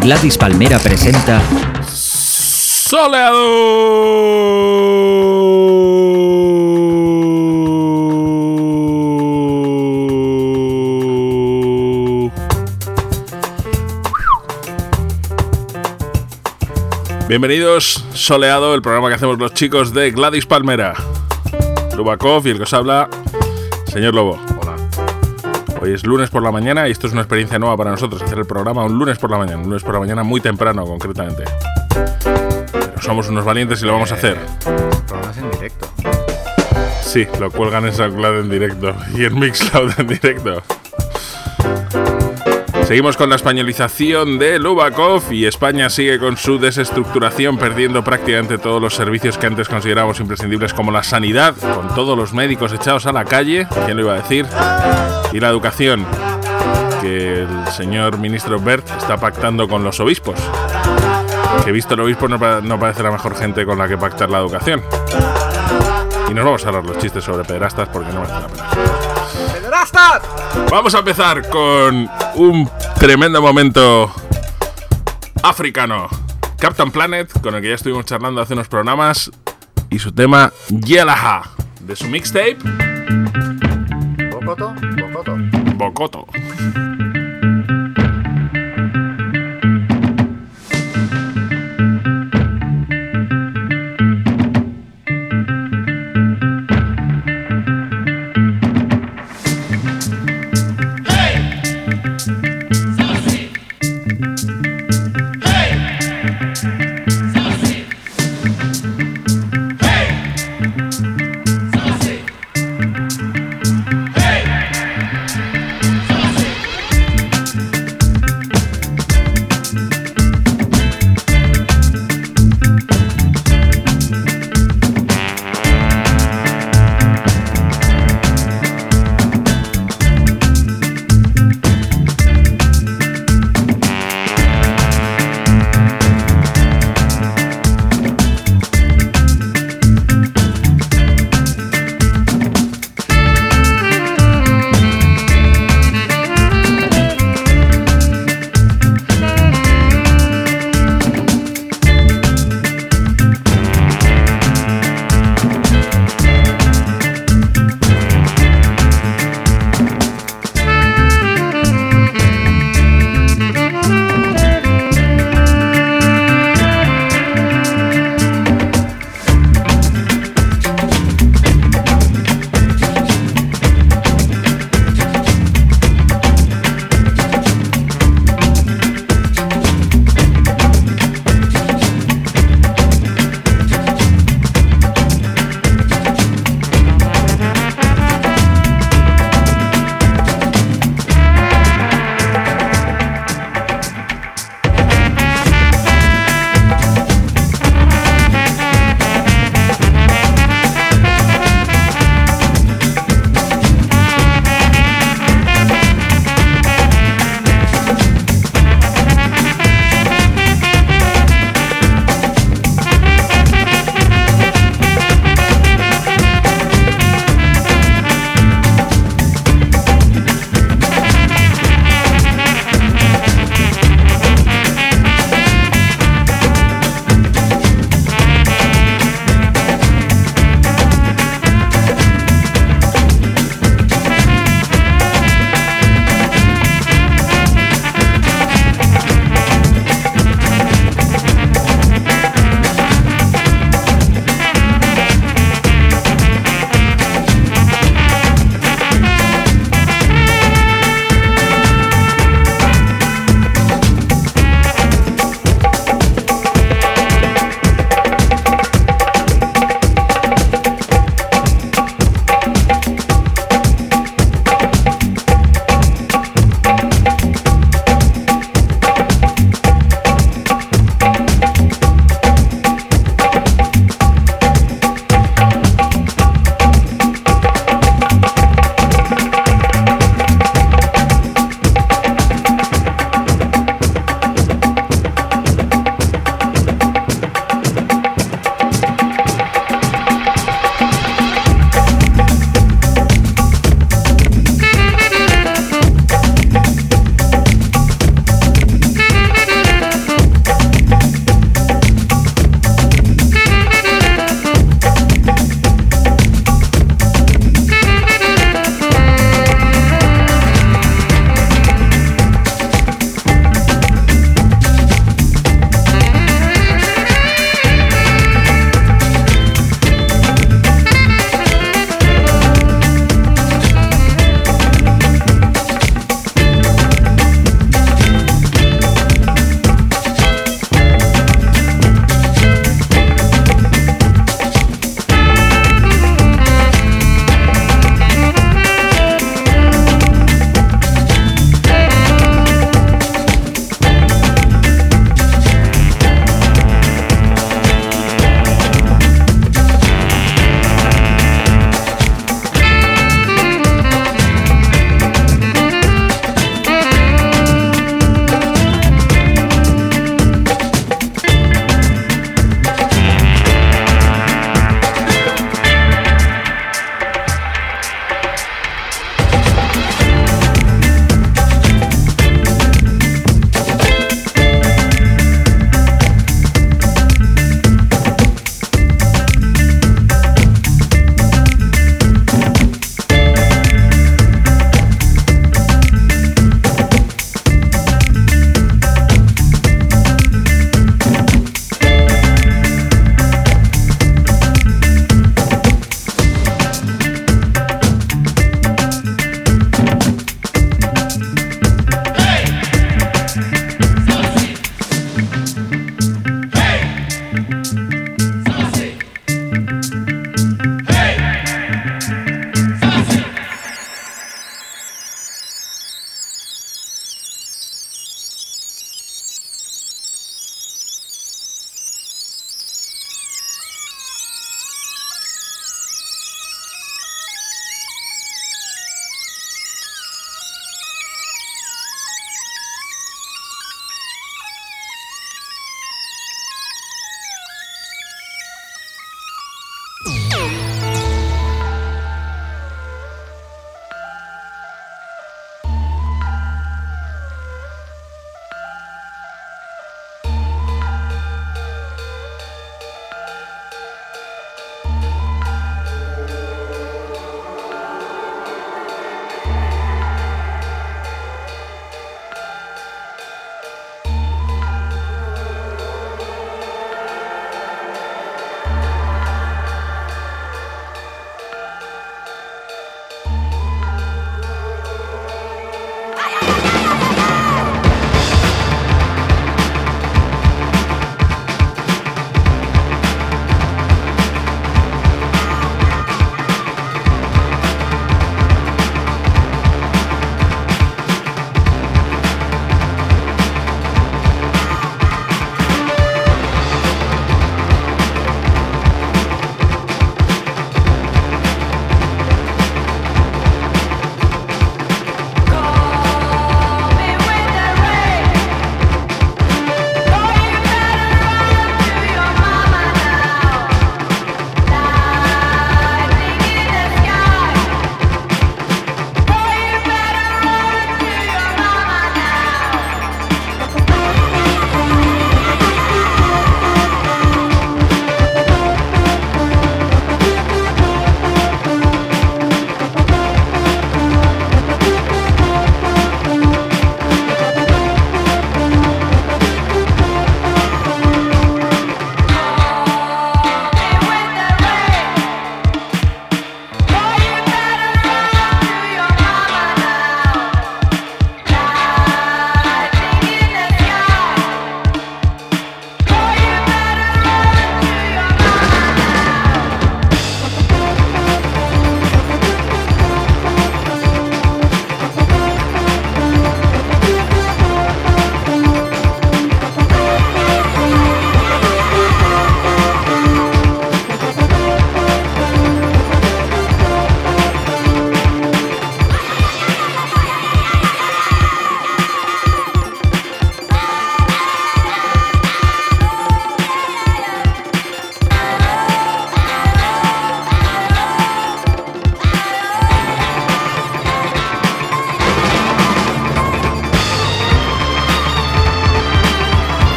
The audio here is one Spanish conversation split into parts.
Gladys Palmera presenta Soleado. Bienvenidos, Soleado, el programa que hacemos los chicos de Gladys Palmera. Lubakov y el que os habla, señor Lobo. Hola. Hoy es lunes por la mañana y esto es una experiencia nueva para nosotros, hacer el programa un lunes por la mañana, un lunes por la mañana muy temprano concretamente. Pero somos unos valientes y lo vamos a hacer. Programas en directo. Sí, lo cuelgan en SoundCloud en directo y en Mixcloud en directo. Seguimos con la españolización de Lubakov y España sigue con su desestructuración, perdiendo prácticamente todos los servicios que antes considerábamos imprescindibles, como la sanidad, con todos los médicos echados a la calle, ¿quién lo iba a decir? Y la educación, que el señor ministro Bert está pactando con los obispos. Que visto el obispo no, pa- no parece la mejor gente con la que pactar la educación. Y nos vamos a hablar los chistes sobre pederastas porque no merece la pena. ¡Pederastas! Vamos a empezar con un tremendo momento africano. Captain Planet, con el que ya estuvimos charlando hace unos programas, y su tema Yelaha, de su mixtape ¿Bocoto? ¿Bocoto? Bocoto.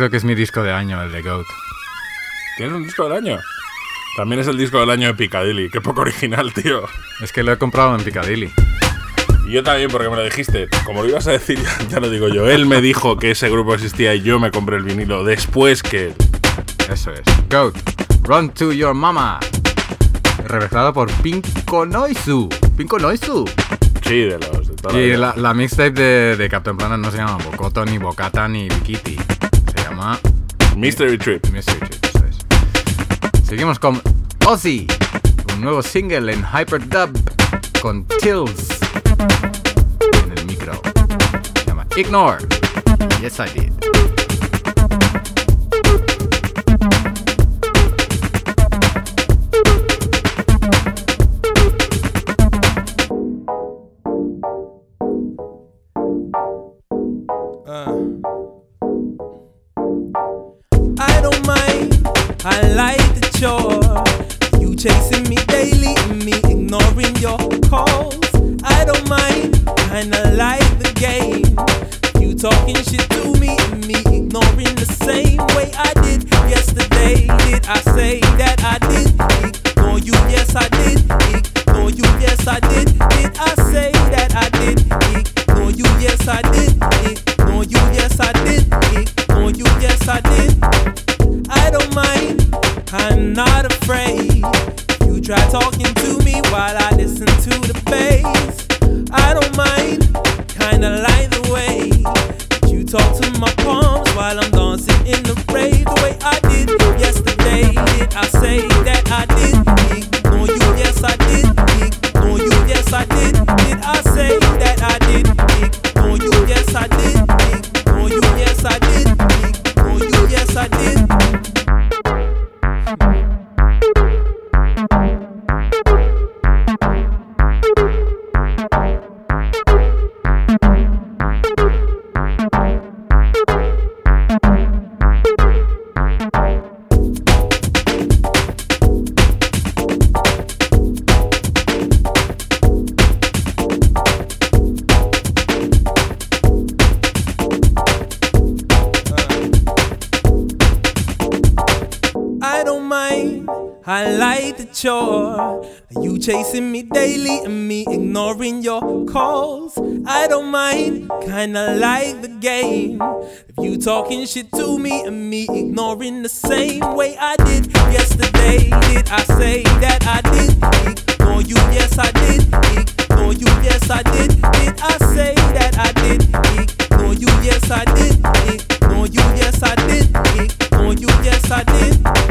Creo que es mi disco de año, el de Goat. ¿Tienes un disco del año? También es el disco del año de Piccadilly. Qué poco original, tío. Es que lo he comprado en Piccadilly. Y yo también, porque me lo dijiste. Como lo ibas a decir, ya, ya lo digo yo. Él me dijo que ese grupo existía y yo me compré el vinilo después que. Eso es. Goat, Run to Your Mama. Remezclado por Pinko Noizu. Pinko Noizu. Sí, de los de toda Y la mixtape de, de Captain Planet no se llama Bocoto, ni Bocata, ni Bikiti. Llama Mystery Trip. Mystery Trip, eso es. Seguimos con Ozzy. Un nuevo single en Hyperdub con Tills en el micro. Se llama Ignore. Yes, I did. I I like the chore. You chasing me daily me ignoring your calls. I don't mind. Kinda like the game. You talking shit to me and me ignoring the same way I did yesterday. Did I say that I did? If you talking shit to me and me ignoring the same way I did yesterday. Did I say that I did? Ignore you, yes I did. Ignore you, yes I did. Did I say that I did? Ignore you, yes I did. Ignore you, yes I did. Ignore you, yes I did.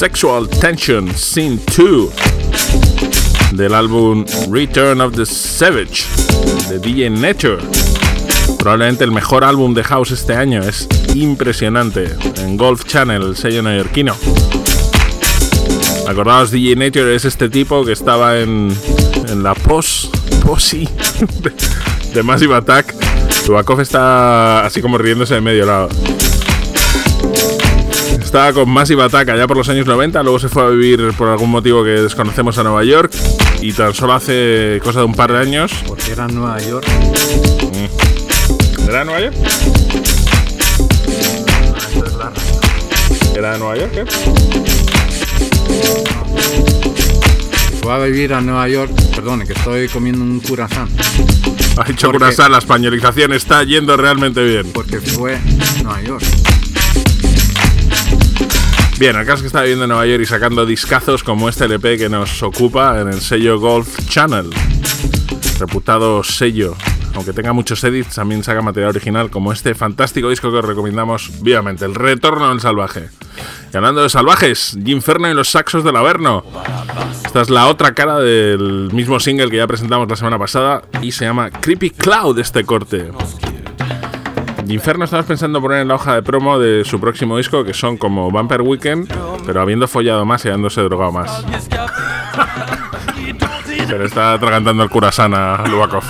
Sexual Tension Scene 2 del álbum Return of the Savage de DJ Nature. Probablemente el mejor álbum de house este año, es impresionante. En Golf Channel, el sello neoyorquino. Acordaos, DJ Nature es este tipo que estaba en, en la pos, posi de, de Massive Attack. Tubakov está así como riéndose de medio lado. Estaba con Massive Attack allá por los años 90, luego se fue a vivir por algún motivo que desconocemos a Nueva York y tan solo hace cosa de un par de años. Porque era Nueva York. ¿Era de Nueva York? ¿Era de Nueva York? ¿Qué? Fue a vivir a Nueva York. Perdone, que estoy comiendo un curasán. Ha dicho Curaçao, la españolización está yendo realmente bien. Porque fue Nueva York. Bien, el caso que está viviendo en Nueva York y sacando discazos como este LP que nos ocupa en el sello Golf Channel. Reputado sello. Aunque tenga muchos edits, también saca material original como este fantástico disco que os recomendamos vivamente, El Retorno del Salvaje. Y hablando de salvajes, Jim y los saxos del Averno. Esta es la otra cara del mismo single que ya presentamos la semana pasada y se llama Creepy Cloud este corte. Inferno estamos pensando poner en la hoja de promo de su próximo disco, que son como Bumper Weekend, pero habiendo follado más y habiéndose drogado más. Se le está atragantando el curasán a Lubakov.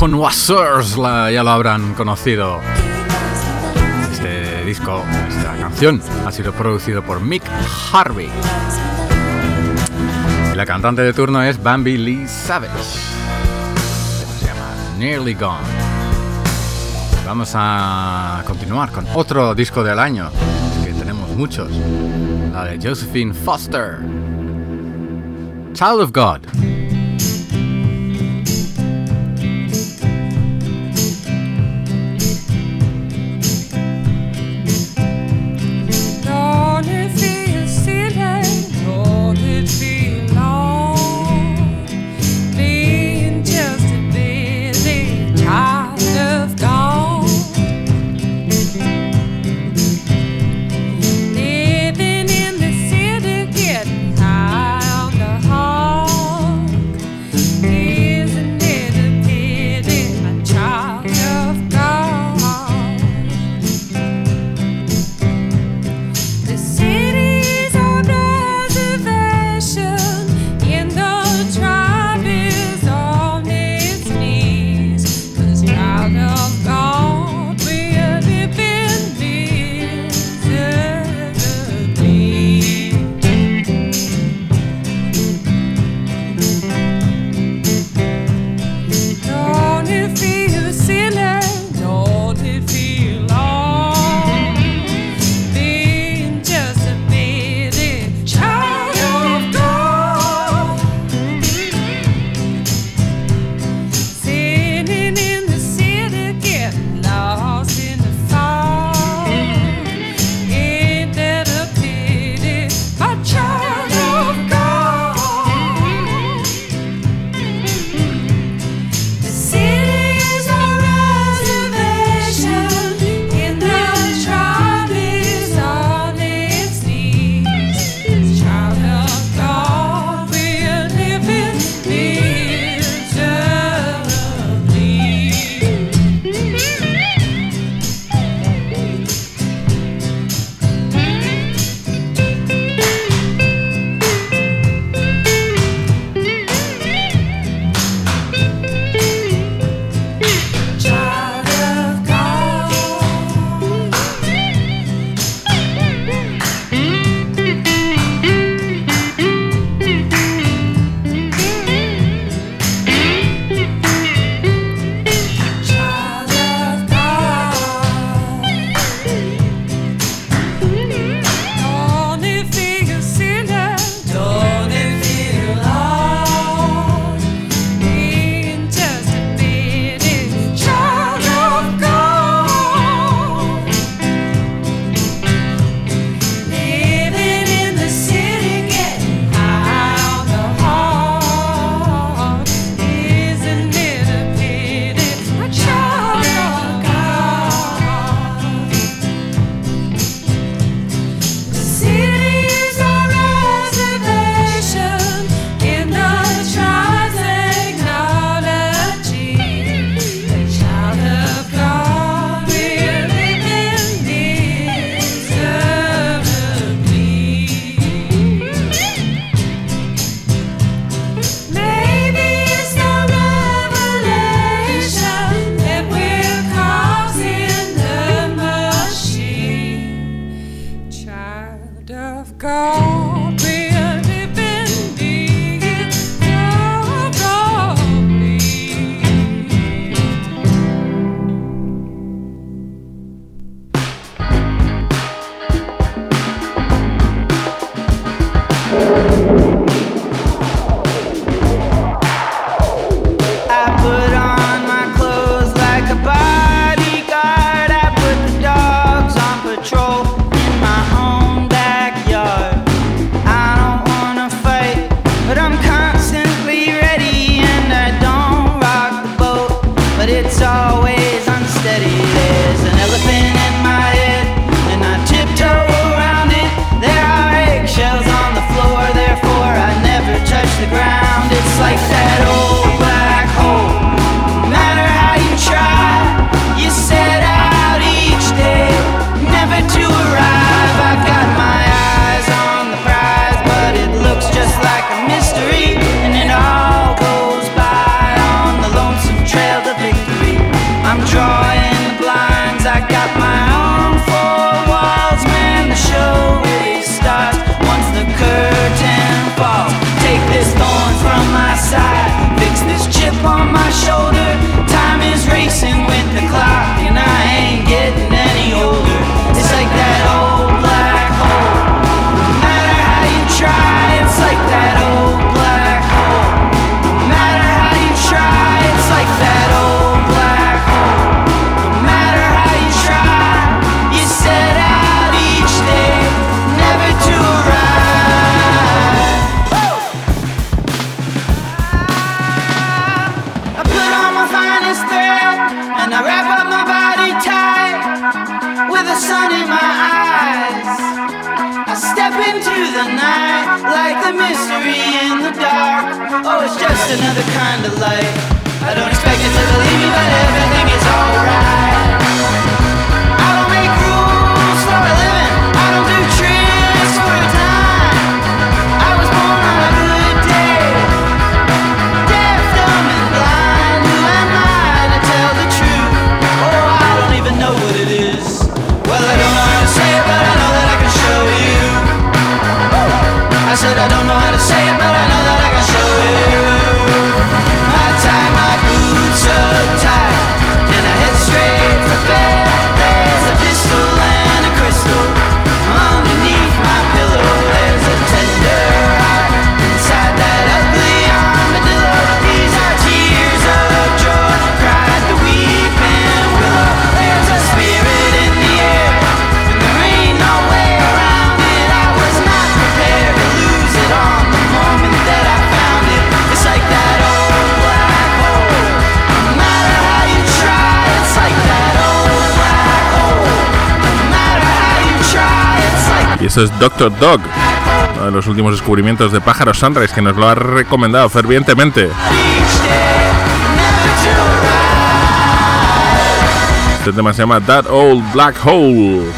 con Wassers, ya lo habrán conocido. Este disco, esta canción, ha sido producido por Mick Harvey. Y la cantante de turno es Bambi Lee Savage. Se llama Nearly Gone. Vamos a continuar con otro disco del año, que tenemos muchos. La de Josephine Foster. Child of God. another kind of life. eso es Doctor Dog, uno de los últimos descubrimientos de Pájaro Sunrise que nos lo ha recomendado fervientemente. Este tema se llama That Old Black Hole.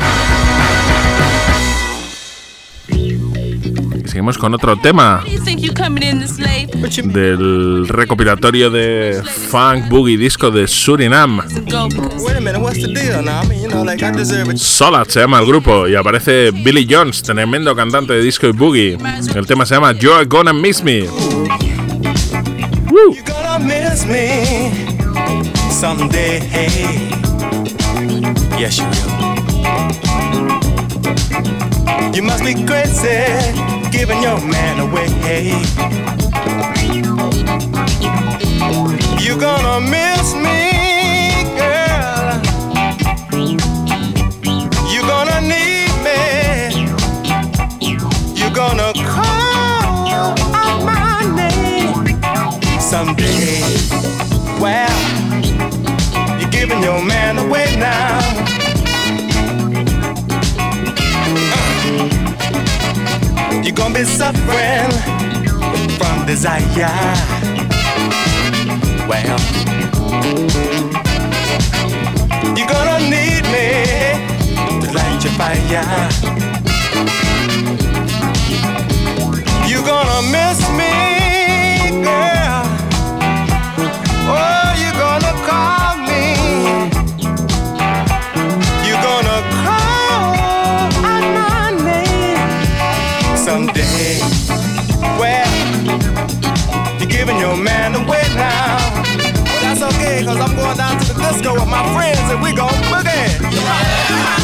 Seguimos con otro tema del recopilatorio de Funk Boogie Disco de Surinam. Sola se llama el grupo y aparece Billy Jones, tremendo cantante de disco y boogie. El tema se llama You're Gonna Miss Me. Woo. Yes, you will. You must be crazy, giving your man away. You're gonna miss me, girl. You're gonna need me. You're gonna call out my name someday. Well, you're giving your man away now. Uh, you're gonna be suffering desire. Well, you're gonna need me to light your fire. You're gonna miss me, girl. Oh, you're gonna call me. You're gonna call out my name someday. go with my friends and we gon' boogie.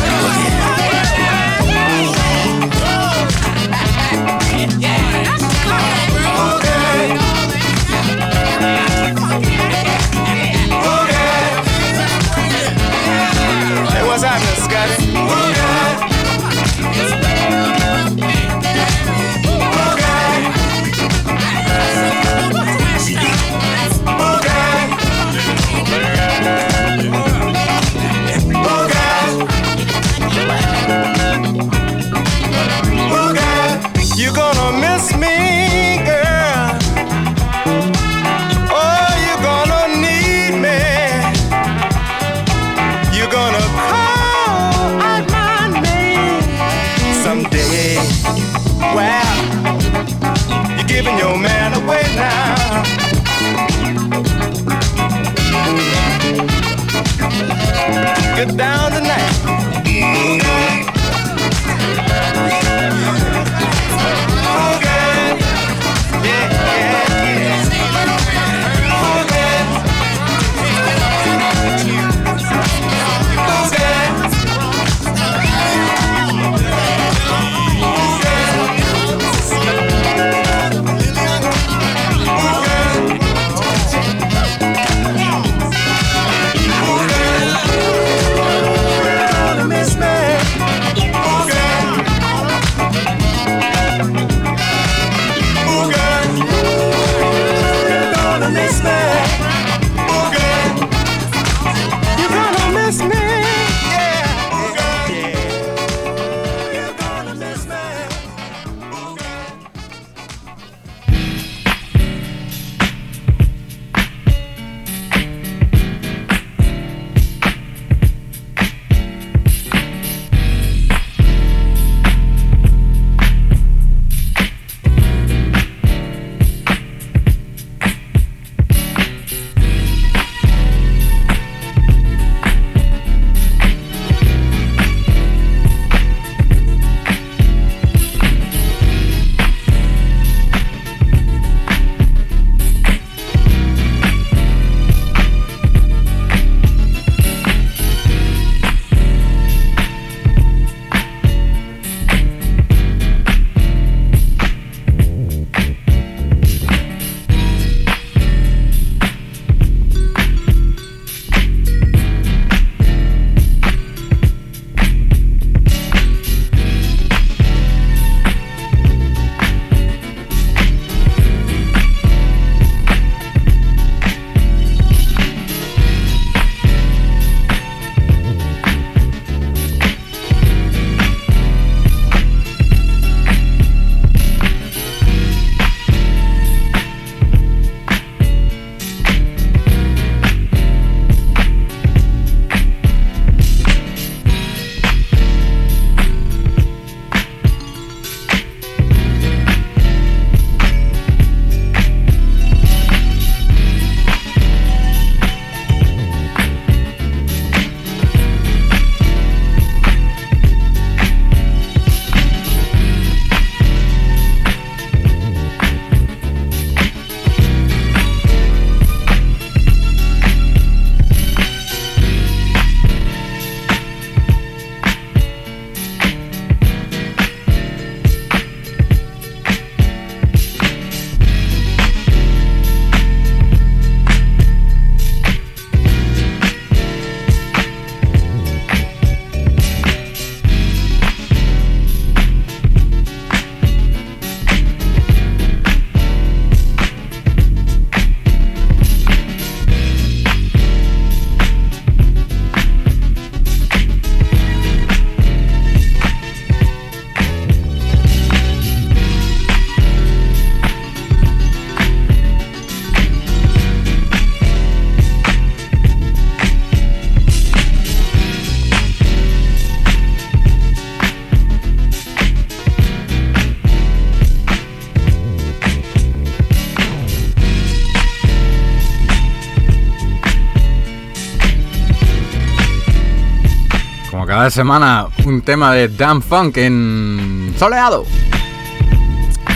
Cada semana, un tema de Dan Funk en soleado.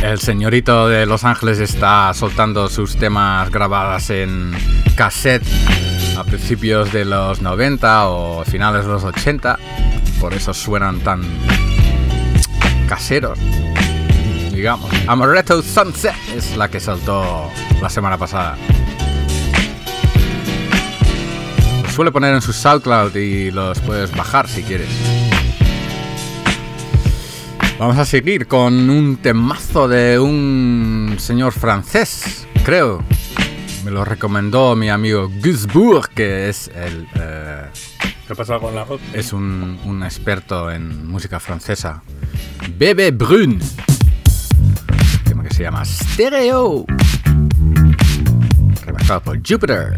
El señorito de Los Ángeles está soltando sus temas grabadas en cassette a principios de los 90 o finales de los 80. Por eso suenan tan caseros. Digamos. Amaretto Sunset es la que saltó la semana pasada. Los suele poner en su SoundCloud y los puedes bajar si quieres. Vamos a seguir con un temazo de un señor francés, creo. Me lo recomendó mi amigo Gusbourg, que es el... eh, ¿Qué pasa con la voz? es un, un experto en música francesa. Bebe Brun. Tema que se llama Stereo. Remezclado por Jupiter.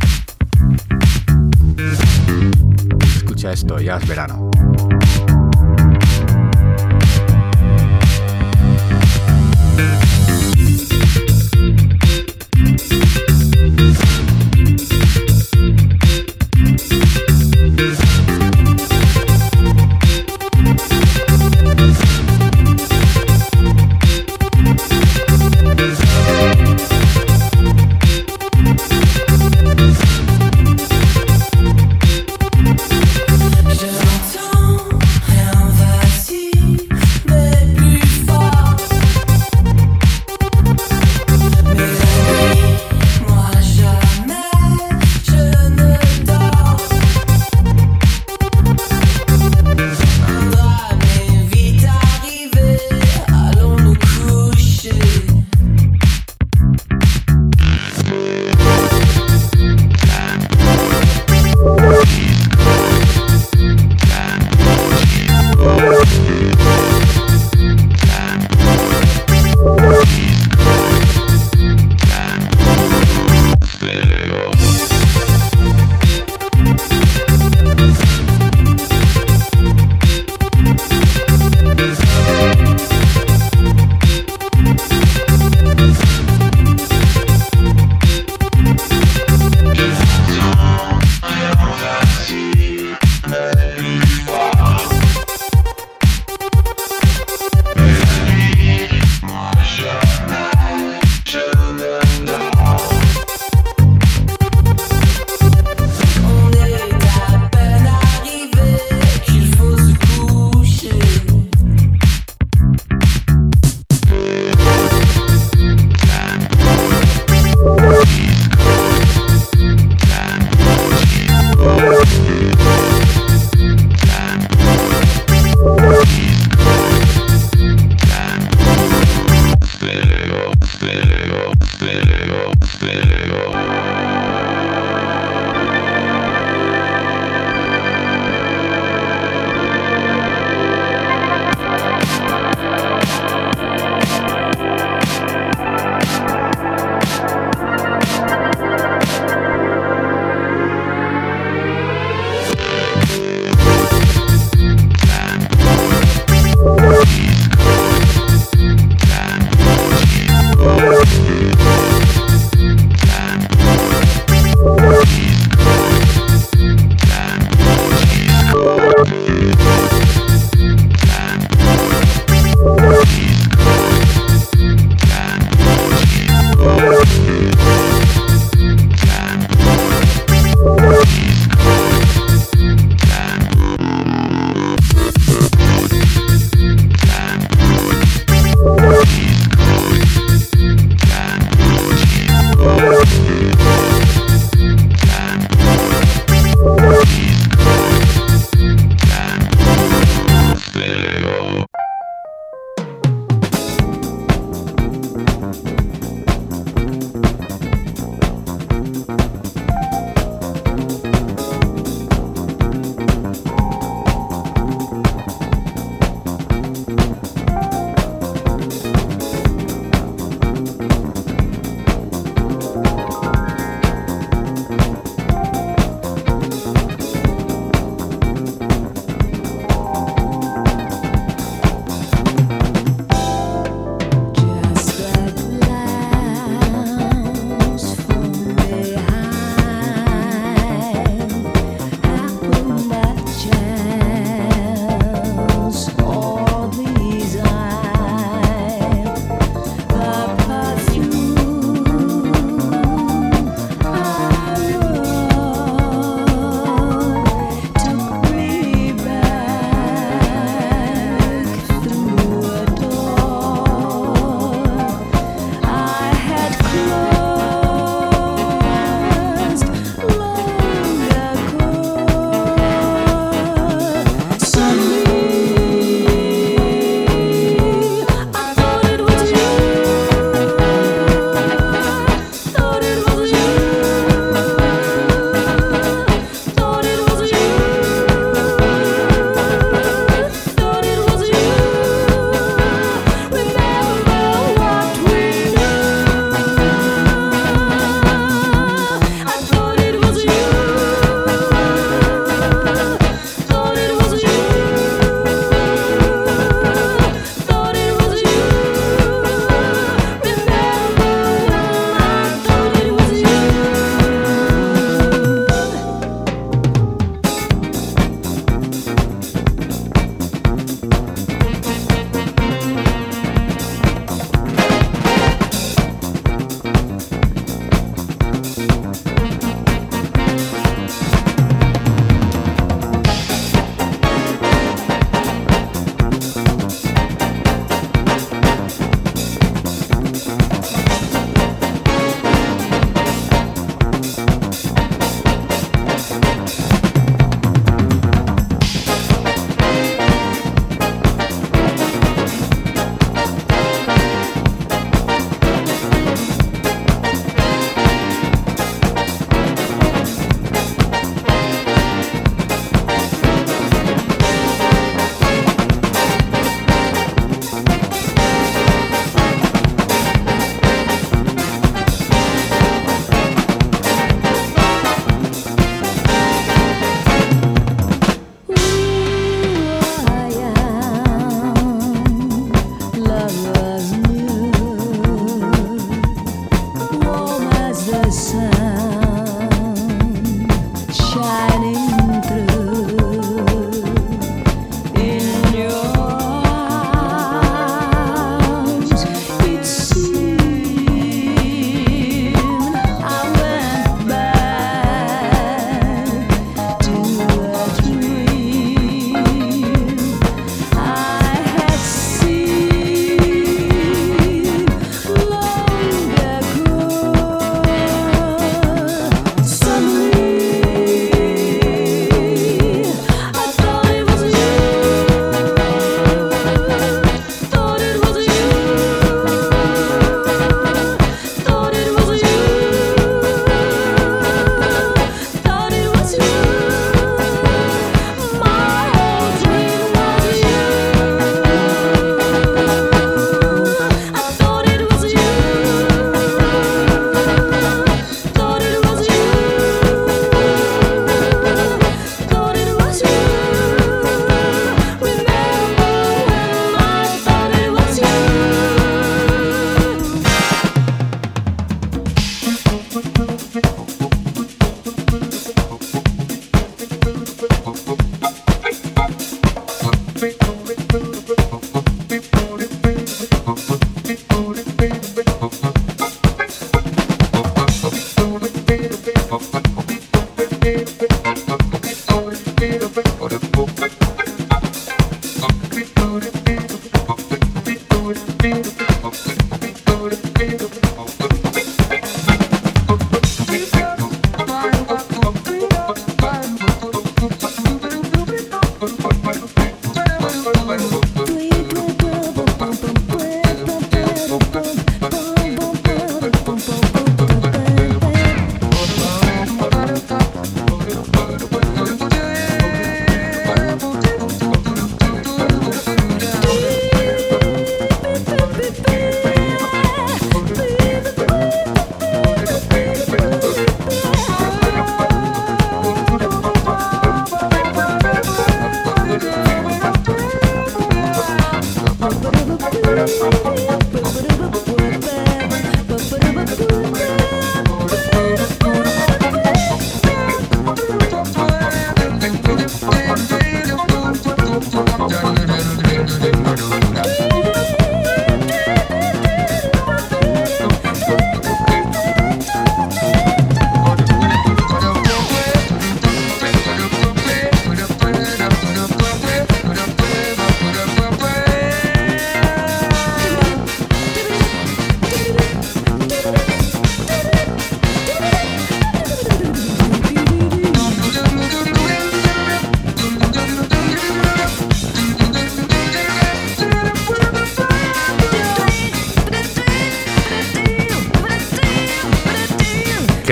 Escucha esto, ya es verano.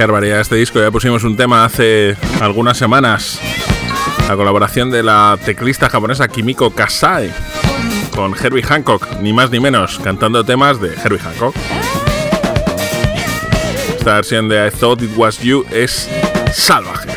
Barbaridad este disco. Ya pusimos un tema hace algunas semanas. La colaboración de la teclista japonesa Kimiko Kasai con Herbie Hancock, ni más ni menos, cantando temas de Herbie Hancock. Esta versión de I Thought It Was You es salvaje.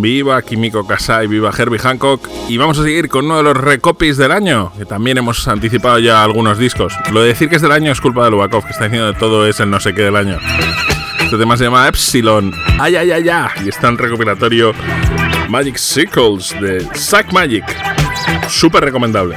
Viva Kimiko Kasai, viva Herbie Hancock. Y vamos a seguir con uno de los recopies del año, que también hemos anticipado ya algunos discos. Lo de decir que es del año es culpa de Lubakov, que está diciendo de todo es el no sé qué del año. Este tema se llama Epsilon. ¡Ay, ay, ay, ay! Y está en recopilatorio Magic Circles de Sack Magic. Súper recomendable.